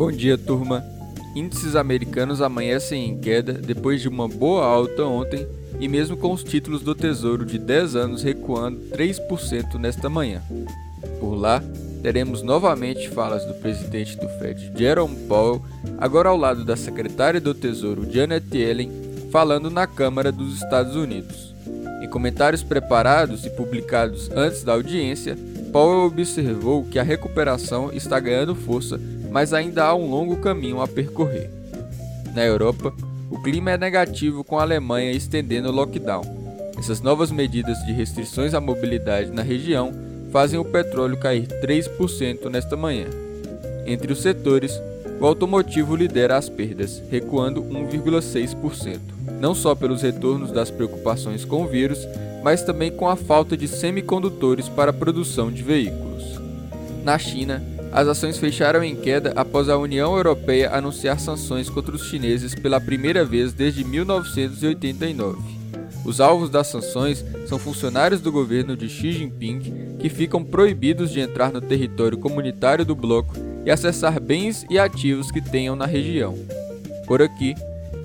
Bom dia, turma. Índices americanos amanhecem em queda depois de uma boa alta ontem e mesmo com os títulos do Tesouro de 10 anos recuando 3% nesta manhã. Por lá, teremos novamente falas do presidente do Fed, Jerome Powell, agora ao lado da secretária do Tesouro, Janet Yellen, falando na Câmara dos Estados Unidos. Em comentários preparados e publicados antes da audiência, Powell observou que a recuperação está ganhando força mas ainda há um longo caminho a percorrer. Na Europa, o clima é negativo com a Alemanha estendendo o lockdown. Essas novas medidas de restrições à mobilidade na região fazem o petróleo cair 3% nesta manhã. Entre os setores, o automotivo lidera as perdas, recuando 1,6%, não só pelos retornos das preocupações com o vírus, mas também com a falta de semicondutores para a produção de veículos. Na China, as ações fecharam em queda após a União Europeia anunciar sanções contra os chineses pela primeira vez desde 1989. Os alvos das sanções são funcionários do governo de Xi Jinping que ficam proibidos de entrar no território comunitário do bloco e acessar bens e ativos que tenham na região. Por aqui,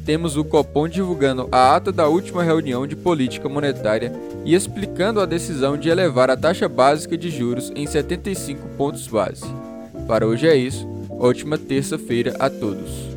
temos o Copom divulgando a ata da última reunião de política monetária e explicando a decisão de elevar a taxa básica de juros em 75 pontos base. Para hoje é isso. Ótima terça-feira a todos.